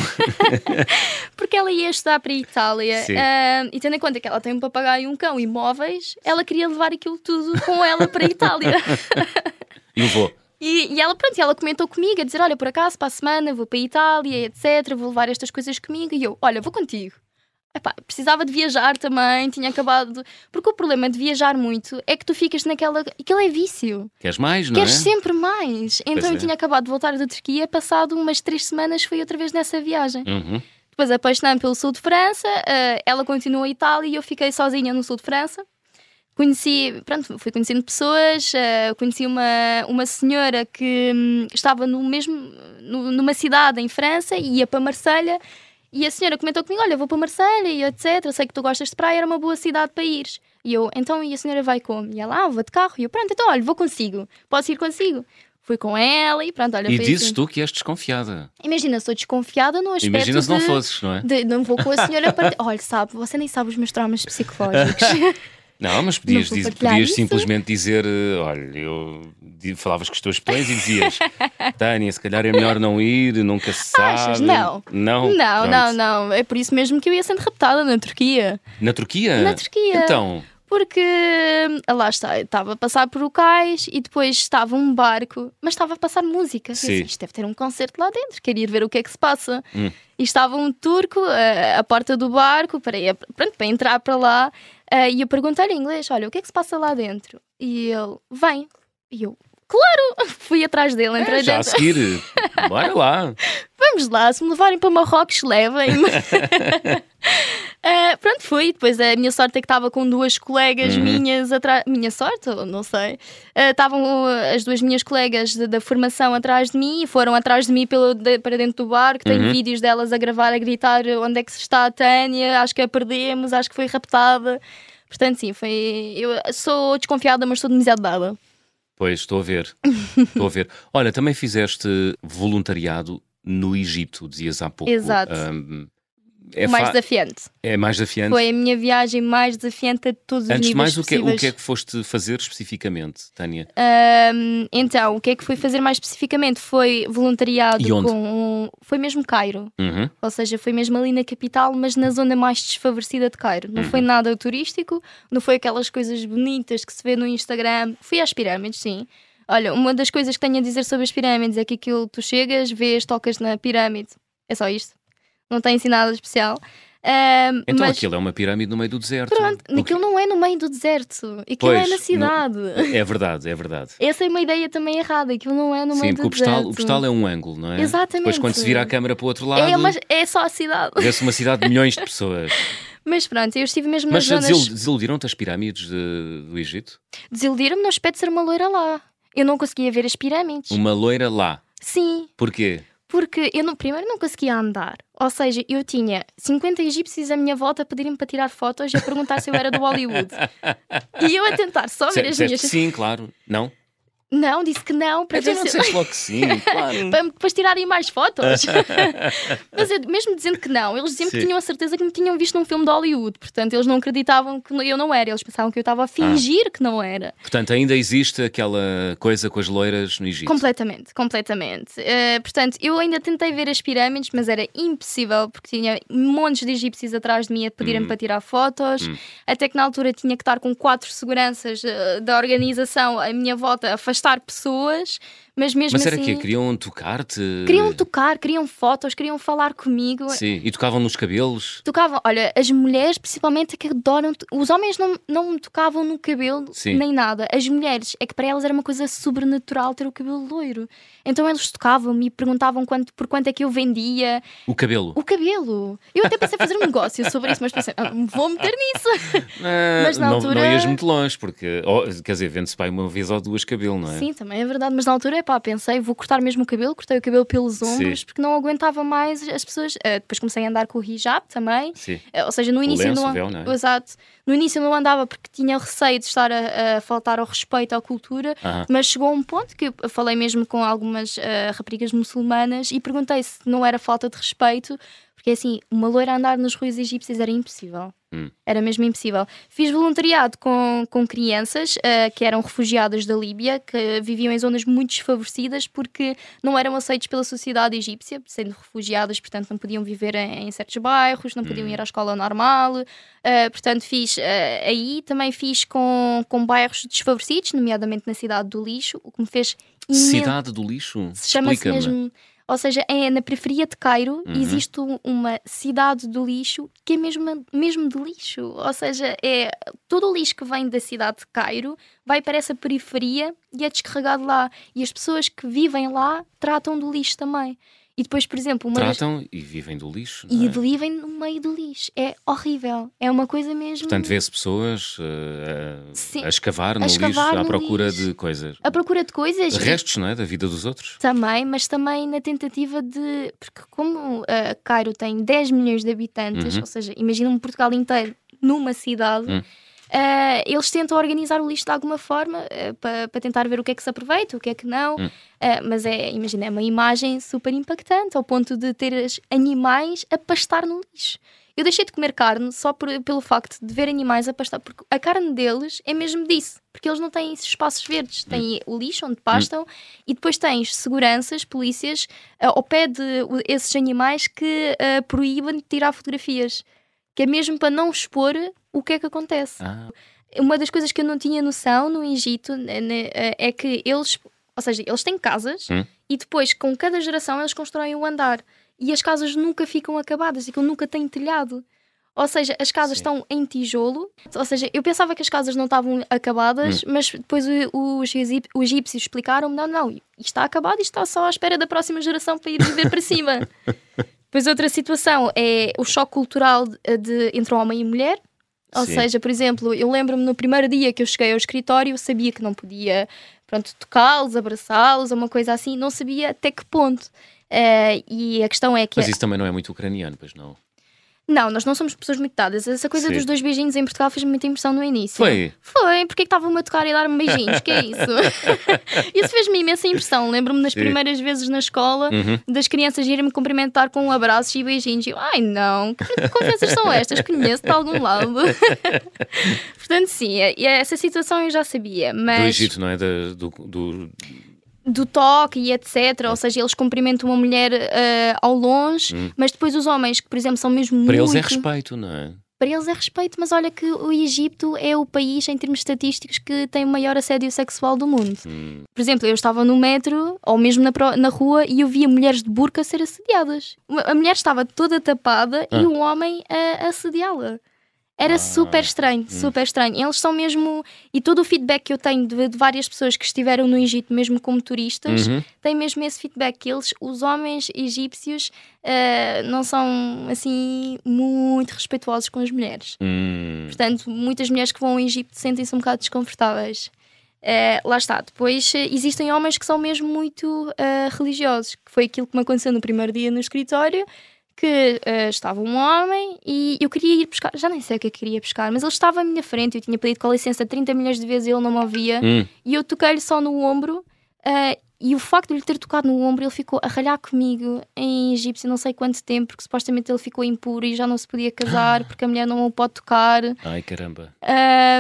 *laughs* Porque ela ia estudar para a Itália uh, e tendo em conta que ela tem um papagaio e um cão imóveis, ela queria levar aquilo tudo com ela para a Itália. e *laughs* levou? E, e, ela, pronto, ela comentou comigo a dizer: Olha, por acaso, para a semana vou para a Itália, etc. Vou levar estas coisas comigo. E eu: Olha, vou contigo. Epá, precisava de viajar também, tinha acabado. Porque o problema de viajar muito é que tu ficas naquela. Aquilo é vício. Queres mais, não Queres é? sempre mais. Então eu é. tinha acabado de voltar da Turquia, passado umas três semanas fui outra vez nessa viagem. Uhum. Depois apaixonei-me pelo sul de França, uh, ela continuou a Itália e eu fiquei sozinha no sul de França conheci, pronto, fui conhecendo pessoas, uh, conheci uma, uma senhora que um, estava no mesmo, no, numa cidade em França e ia para Marselha e a senhora comentou comigo, olha, vou para Marselha e etc, sei que tu gostas de praia, era uma boa cidade para ires. E eu, então, e a senhora vai como? E ela, ah, vou de carro. E eu, pronto, então, olha, vou consigo, posso ir consigo. Fui com ela e pronto, olha. E dizes assim. tu que és desconfiada. Imagina, sou desconfiada no aspecto. Imagina se de, não fosses, não é? De, não vou com a senhora para. *laughs* olha, sabe, você nem sabe os meus traumas psicológicos. *laughs* Não, mas podias, diz, podias simplesmente dizer: eh, olha, eu falavas com os teus planos e dizias: *laughs* Tânia, se calhar é melhor não ir, nunca se sabe. Achas? Não. Não, não, não, não. É por isso mesmo que eu ia sendo raptada na Turquia. Na Turquia? Na Turquia. Então. Porque ah, lá está, estava a passar por o cais e depois estava um barco, mas estava a passar música. Sim. Disse, Isto deve ter um concerto lá dentro, queria ir ver o que é que se passa. Hum. E estava um turco uh, à porta do barco para, ir, pronto, para entrar para lá. Uh, e eu perguntei-lhe em inglês: Olha, o que é que se passa lá dentro? E ele: Vem. E eu: Claro! *laughs* Fui atrás dele, entrei é, já dentro. a seguir, bora lá. *laughs* Vamos lá, se me levarem para Marrocos, levem-me. Uh, *laughs* pronto, fui. Depois a minha sorte é que estava com duas colegas uhum. minhas atrás. Minha sorte? Não sei. Uh, estavam as duas minhas colegas de, da formação atrás de mim e foram atrás de mim pelo, de, para dentro do barco. Tenho uhum. vídeos delas a gravar, a gritar onde é que está a Tânia, acho que a perdemos, acho que foi raptada. Portanto, sim, foi. Eu sou desconfiada, mas sou demasiado dada. Pois, estou a ver. estou a ver. Olha, também fizeste voluntariado no Egito, dizias há pouco. Exato. Um, é mais desafiante. É mais desafiante. Foi a minha viagem mais desafiante a todos os Antes níveis mais, o que, o que é que foste fazer especificamente, Tânia? Um, então, o que é que fui fazer mais especificamente? Foi voluntariado com. Foi mesmo Cairo. Uhum. Ou seja, foi mesmo ali na capital, mas na zona mais desfavorecida de Cairo. Não uhum. foi nada turístico, não foi aquelas coisas bonitas que se vê no Instagram. Fui às pirâmides, sim. Olha, uma das coisas que tenho a dizer sobre as pirâmides é que aquilo tu chegas, vês, tocas na pirâmide. É só isto não tem assim nada especial. Uh, então mas... aquilo é uma pirâmide no meio do deserto. Pronto, aquilo não é no meio do deserto. Aquilo pois, é na cidade. Não... É verdade, é verdade. *laughs* Essa é uma ideia também errada. Aquilo não é no Sim, meio do o deserto. o postal é um ângulo, não é? Exatamente. Depois quando se vira a câmera para o outro lado. É, mas é só a cidade. Vê-se uma cidade de milhões de *laughs* pessoas. Mas pronto, eu estive mesmo mas nas zonas... desiludiram-te as pirâmides de, do Egito? Desiludiram-me no aspecto de ser uma loira lá. Eu não conseguia ver as pirâmides. Uma loira lá? Sim. Porquê? Porque eu não, primeiro não conseguia andar. Ou seja, eu tinha 50 egípcios à minha volta a pedirem-me para tirar fotos e a perguntar se eu era do Hollywood. E eu a tentar só ver as minhas. Sim, claro. Não? Não, disse que não. Para então não se... disseste logo que sim, *laughs* claro. para depois tirarem mais fotos. *laughs* Mas eu, mesmo dizendo que não, eles diziam sim. que tinham a certeza que me tinham visto num filme de Hollywood. Portanto, eles não acreditavam que eu não era. Eles pensavam que eu estava a fingir ah. que não era. Portanto, ainda existe aquela coisa com as loiras no Egito. Completamente, completamente. Uh, portanto, eu ainda tentei ver as pirâmides, mas era impossível porque tinha montes de egípcios atrás de mim a pedirem hum. para tirar fotos. Hum. Até que na altura tinha que estar com quatro seguranças uh, da organização à minha volta, afastar pessoas mas mesmo Mas era assim, que Queriam tocar-te? Queriam tocar, queriam fotos, queriam falar comigo. Sim, e tocavam nos cabelos? Tocavam, olha, as mulheres principalmente é que adoram. Os homens não, não me tocavam no cabelo Sim. nem nada. As mulheres é que para elas era uma coisa sobrenatural ter o cabelo loiro. Então eles tocavam-me e perguntavam quanto, por quanto é que eu vendia. O cabelo? O cabelo. Eu até pensei fazer um negócio sobre isso, mas pensei, ah, vou meter nisso. *laughs* Ah, mas na não, altura. Não ias muito longe, porque, oh, quer dizer, vende-se para uma vez ou duas cabelo, não é? Sim, também é verdade, mas na altura é pá, pensei, vou cortar mesmo o cabelo, cortei o cabelo pelos ombros, Sim. porque não aguentava mais as pessoas. Uh, depois comecei a andar com o hijab também. Uh, ou seja, no início lenço, não, véu, não é? Exato. No início não andava porque tinha receio de estar a, a faltar ao respeito à cultura, uh -huh. mas chegou a um ponto que eu falei mesmo com algumas uh, raparigas muçulmanas e perguntei se não era falta de respeito, porque assim, uma loira andar nas ruas egípcias era impossível. Hum. Era mesmo impossível. Fiz voluntariado com, com crianças uh, que eram refugiadas da Líbia, que viviam em zonas muito desfavorecidas porque não eram aceitos pela sociedade egípcia, sendo refugiadas, portanto, não podiam viver em, em certos bairros, não podiam hum. ir à escola normal. Uh, portanto, fiz uh, aí. Também fiz com, com bairros desfavorecidos, nomeadamente na cidade do Lixo, o que me fez. Cidade do Lixo? Chama-se mesmo ou seja, é na periferia de Cairo uhum. existe uma cidade do lixo que é mesmo, mesmo de lixo. Ou seja, é todo o lixo que vem da cidade de Cairo vai para essa periferia e é descarregado lá. E as pessoas que vivem lá tratam do lixo também. E depois, por exemplo, tratam das... e vivem do lixo. E é? vivem no meio do lixo. É horrível. É uma coisa mesmo. Portanto, vê-se pessoas uh, a, escavar no a escavar lixo no à procura lixo. de coisas. À procura de coisas. Restos, não é? Da vida dos outros. Também, mas também na tentativa de. Porque, como uh, Cairo tem 10 milhões de habitantes, uhum. ou seja, imagina um Portugal inteiro numa cidade. Uhum Uh, eles tentam organizar o lixo de alguma forma uh, eh, para pa tentar ver o que é que se aproveita, o que é que não. Hum. Uh, mas é, imagina, é uma imagem super impactante ao ponto de ter animais a pastar no lixo. Eu deixei de comer carne só por, pelo facto de ver animais a pastar, porque a carne deles é mesmo disso, porque eles não têm esses espaços verdes, têm hum. o lixo onde pastam e depois tens seguranças, polícias ao pé de esses animais que proíbem de tirar fotografias que é mesmo para não expor o que é que acontece. Ah. Uma das coisas que eu não tinha noção no Egito né, né, é que eles, ou seja, eles têm casas hum. e depois com cada geração eles constroem o um andar e as casas nunca ficam acabadas, aquilo nunca tem telhado. Ou seja, as casas Sim. estão em tijolo. Ou seja, eu pensava que as casas não estavam acabadas, hum. mas depois os, os egípcios explicaram-me: não, não, isto está acabado, isto está só à espera da próxima geração para ir viver para cima. *laughs* Depois outra situação é o choque cultural de, de entre homem e mulher. Ou Sim. seja, por exemplo, eu lembro-me no primeiro dia que eu cheguei ao escritório, eu sabia que não podia pronto, tocá-los, abraçá-los, uma coisa assim, não sabia até que ponto. Uh, e a questão é que. Mas isso também não é muito ucraniano, pois não? Não, nós não somos pessoas muito dadas. Essa coisa Sim. dos dois beijinhos em Portugal fez muita impressão no início. Foi? Foi, porque é que estavam-me a tocar e a dar-me beijinhos? que é isso? *laughs* isso fez-me imensa impressão. Lembro-me das Sim. primeiras vezes na escola uhum. das crianças irem-me cumprimentar com abraços e beijinhos. E eu, ai não, que confianças são estas? Conheço de algum lado. *laughs* Portanto, sim, essa situação eu já sabia. Mas... Do Egito, não é? do, do do toque e etc. Ou seja, eles cumprimentam uma mulher uh, ao longe, hum. mas depois os homens que, por exemplo, são mesmo Para muito... eles é respeito, não é? Para eles é respeito, mas olha que o Egito é o país, em termos estatísticos, que tem o maior assédio sexual do mundo. Hum. Por exemplo, eu estava no metro, ou mesmo na, na rua, e eu via mulheres de burca ser assediadas. A mulher estava toda tapada ah. e o homem a assediá-la. Era ah, super estranho, hum. super estranho. Eles são mesmo. E todo o feedback que eu tenho de, de várias pessoas que estiveram no Egito, mesmo como turistas, uhum. tem mesmo esse feedback. Que eles, os homens egípcios, uh, não são assim muito respeituosos com as mulheres. Hum. Portanto, muitas mulheres que vão ao Egito sentem-se um bocado desconfortáveis. Uh, lá está. Depois uh, existem homens que são mesmo muito religiosos, que foi aquilo que me aconteceu no primeiro dia no escritório que uh, estava um homem e eu queria ir buscar, já nem sei o que eu queria buscar, mas ele estava à minha frente, eu tinha pedido com licença 30 milhões de vezes e ele não me ouvia, Hum. e eu toquei-lhe só no ombro. uh, e o facto de lhe ter tocado no ombro, ele ficou a ralhar comigo em egípcio não sei quanto tempo, porque supostamente ele ficou impuro e já não se podia casar porque a mulher não o pode tocar. Ai, caramba.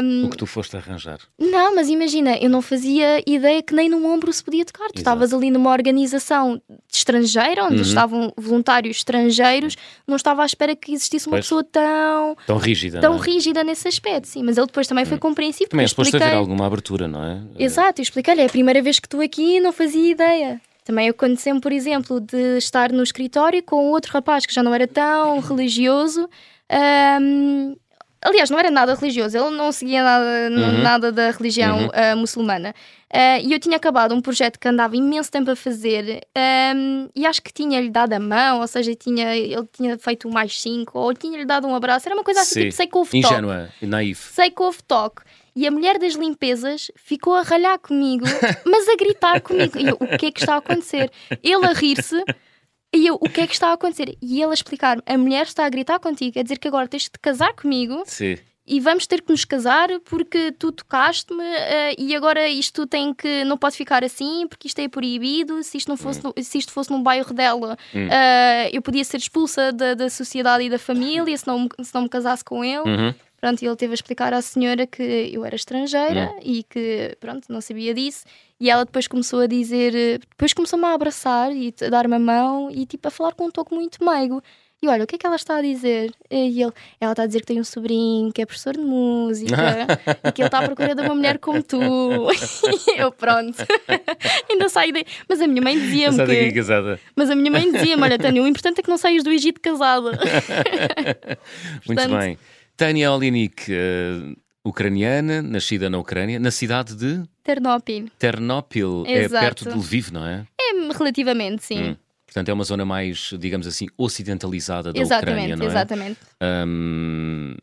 Um, O que tu foste arranjar. não, mas imagina, eu não fazia ideia que nem no ombro se podia tocar. Tu estavas ali numa organização estrangeira, onde Uhum. estavam voluntários estrangeiros, não estava à espera que existisse uma Pois. pessoa tão, Tão rígida. tão é? rígida nesse aspecto, sim. Mas ele depois também foi compreensivo. Também é suposto haver expliquei- alguma abertura, não é? Exato, eu expliquei-lhe, é a primeira vez que estou aqui não fazia ideia. Também aconteceu-me, por exemplo, de estar no escritório com outro rapaz que já não era tão religioso. ahm, aliás, não era nada religioso, ele não seguia nada, Uhum. nada da religião Uhum. ah, muçulmana. Ah, e eu tinha acabado um projeto que andava imenso tempo a fazer ahm, e acho que tinha-lhe dado a mão, ou seja, tinha, ele tinha feito um mais cinco, ou tinha-lhe dado um abraço, era uma coisa assim, Sim. tipo, sei que houve toque Ingênua naif. sei que houve toque. E a mulher das limpezas ficou a ralhar comigo, *laughs* mas a gritar comigo. E eu, o que é que está a acontecer? Ele a rir-se. E eu, o que é que está a acontecer? E ele a explicar-me: a mulher está a gritar contigo, a dizer que agora tens de casar comigo Sim. e vamos ter que nos casar porque tu tocaste-me eh, e agora isto tem que não pode ficar assim porque isto é proibido. Se isto não fosse, no- se isto fosse num bairro dela, Hum. eh, eu podia ser expulsa da, da sociedade e da família se não, se não me casasse com ele. Uhum. Pronto, e ele teve a explicar à senhora que eu era estrangeira e que, pronto, não sabia disso. E ela depois começou a dizer, depois começou-me a abraçar e a dar-me a mão e tipo a falar com um toque muito meigo. E olha, o que é que ela está a dizer? E ele, ela está a dizer que tem um sobrinho que é professor de música *laughs* e que ele está à procura de uma mulher como tu. E *laughs* eu, pronto. *laughs* Ainda saí daí. Mas a minha mãe dizia-me que. casada. Mas a minha mãe dizia-me: olha, Tânia, o importante é que não saias do Egito casada. Muito Portanto- bem. Tânia Olinik, eh, ucraniana, nascida na Ucrânia, na cidade de Ternopil. Ternopil. É Exato. perto de Lviv, não é? É relativamente, sim. Hum. Portanto, é uma zona mais, digamos assim, ocidentalizada da exatamente, Ucrânia, não é? exatamente. Hum,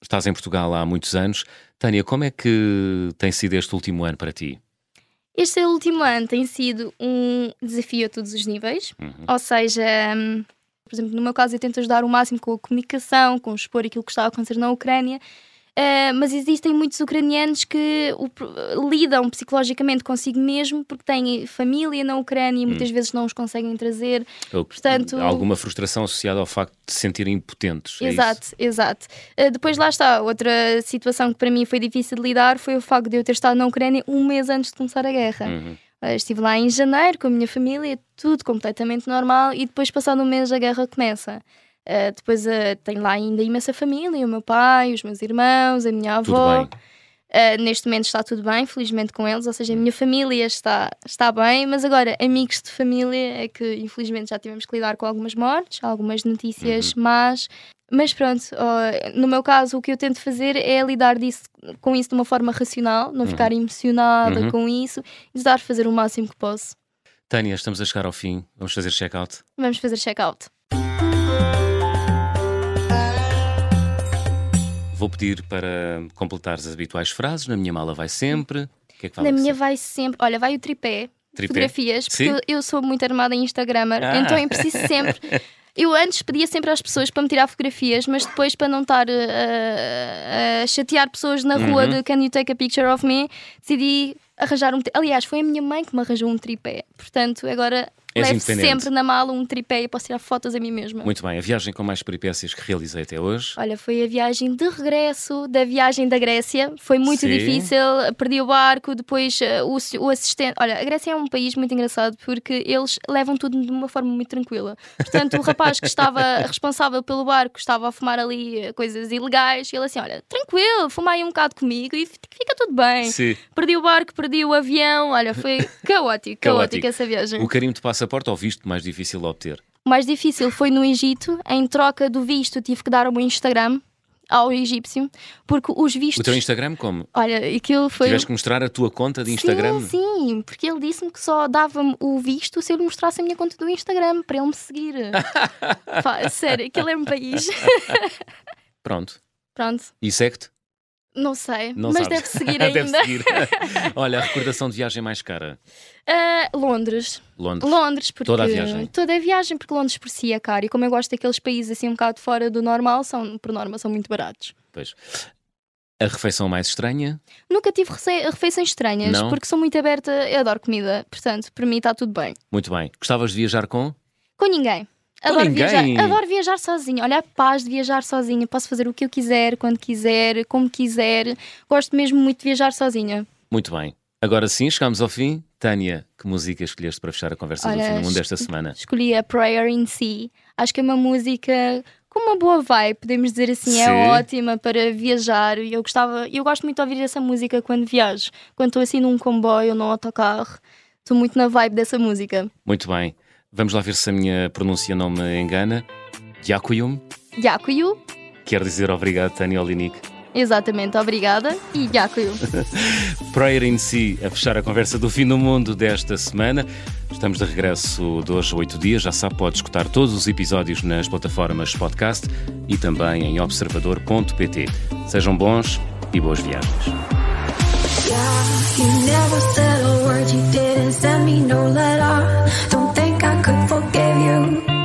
estás em Portugal há muitos anos. Tânia, como é que tem sido este último ano para ti? Este último ano tem sido um desafio a todos os níveis, Uhum. ou seja, hum, por exemplo, no meu caso, eu tento ajudar o máximo com a comunicação, com expor aquilo que está a acontecer na Ucrânia. Uh, mas existem muitos ucranianos que o lidam psicologicamente consigo mesmo porque têm família na Ucrânia e muitas vezes não os conseguem trazer. Ou, Portanto- Há alguma frustração associada ao facto de se sentirem impotentes? é exato, exato. Uh, depois lá está, outra situação que para mim foi difícil de lidar foi o facto de eu ter estado na Ucrânia um mês antes de começar a guerra. Uhum. Uh, estive lá em janeiro com a minha família, tudo completamente normal, e depois, passado um mês, a guerra começa. Uh, depois uh, tenho lá ainda imensa família, o meu pai, os meus irmãos, a minha avó. Uh, neste momento está tudo bem, felizmente com eles, ou seja, a minha família está, está bem, mas agora, amigos de família, é que infelizmente já tivemos que lidar com algumas mortes, algumas notícias Uhum. más. Mas pronto, no meu caso, o que eu tento fazer é lidar disso, com isso de uma forma racional, não ficar emocionada Uhum. com isso e tentar fazer o máximo que posso. Tânia, estamos a chegar ao fim. Vamos fazer check-out. Vamos fazer check-out. Vou pedir para completares as habituais frases. Na minha mala vai sempre. O que é que Na minha vai sempre. Olha, vai o tripé. Tripé? Fotografias, porque Sim? eu, eu sou muito armada em Instagramer, Ah. então eu preciso sempre. *laughs* Eu antes pedia sempre às pessoas para me tirar fotografias, mas depois, para não estar uh, a chatear pessoas na rua Uhum. de Can you take a picture of me, decidi arranjar um. Aliás, foi a minha mãe que me arranjou um tripé. Portanto, agora És levo sempre na mala um tripé e posso tirar fotos a mim mesma. Muito bem. A viagem com mais peripécias que realizei até hoje. Olha, foi a viagem de regresso da viagem da Grécia. Foi muito Sim. difícil. Perdi o barco, depois eh, o, o assistente. Olha, a Grécia é um país muito engraçado porque eles levam tudo de uma forma muito tranquila. Portanto, o rapaz que estava *laughs* responsável pelo barco estava a fumar ali eh, coisas ilegais e ele assim: Olha, tranquilo, fuma aí um bocado comigo e fi- fica tudo bem. Sim. Perdi o barco, perdi o avião. Olha, foi *laughs* caótico, caótico, Caótico. essa viagem. O carimbo de passaporte ou visto mais difícil de obter? O mais difícil foi no Egito. Em troca do visto, tive que dar o meu Instagram ao egípcio, porque os vistos. O teu Instagram como? Olha, aquilo foi. Tiveste que mostrar a tua conta de Instagram? Sim, sim, porque ele disse-me que só dava-me o visto se eu lhe mostrasse a minha conta do Instagram para ele me seguir. *laughs* Pá, sério, aquilo é um país. Pronto. Pronto. E segue-te? Não sei, Não mas sabes. deve seguir *laughs* Deve ainda. seguir. *laughs* Olha, a recordação de viagem mais cara. Ah, Londres. Londres. Londres, porque Toda a viagem. toda a viagem, porque Londres por si é caro. E como eu gosto daqueles países assim um bocado fora do normal, são, por norma, são muito baratos. Pois. A refeição mais estranha? Nunca tive refeições estranhas, Não? porque sou muito aberta, eu adoro comida, portanto, para mim está tudo bem. Muito bem. Gostavas de viajar com? Com ninguém. Adoro viajar, adoro viajar sozinha. Olha a paz de viajar sozinha. Posso fazer o que eu quiser, quando quiser, como quiser. Gosto mesmo muito de viajar sozinha. Muito bem. Agora sim, chegamos ao fim. Tânia, que música escolheste para fechar a conversa do Olha, fim do mundo es- desta semana? Escolhi a Prayer in Sea. Acho que é uma música com uma boa vibe, podemos dizer assim, Sim. é ótima para viajar. E Eu gostava, eu gosto muito de ouvir essa música quando viajo, quando estou assim num comboio ou num autocarro. Estou muito na vibe dessa música. Muito bem. Vamos lá ver se a minha pronúncia não me engana. Yakuyum, Yakuyu, quer dizer obrigado, Tânia Olinik. exatamente, obrigada. E Yakuyu. *laughs* Prayer in Si, a fechar a conversa do fim do mundo desta semana. Estamos de regresso de hoje a oito dias. Já sabe, pode escutar todos os episódios nas plataformas podcast e também em observador.pt. Sejam bons e boas viagens. You could forgive you.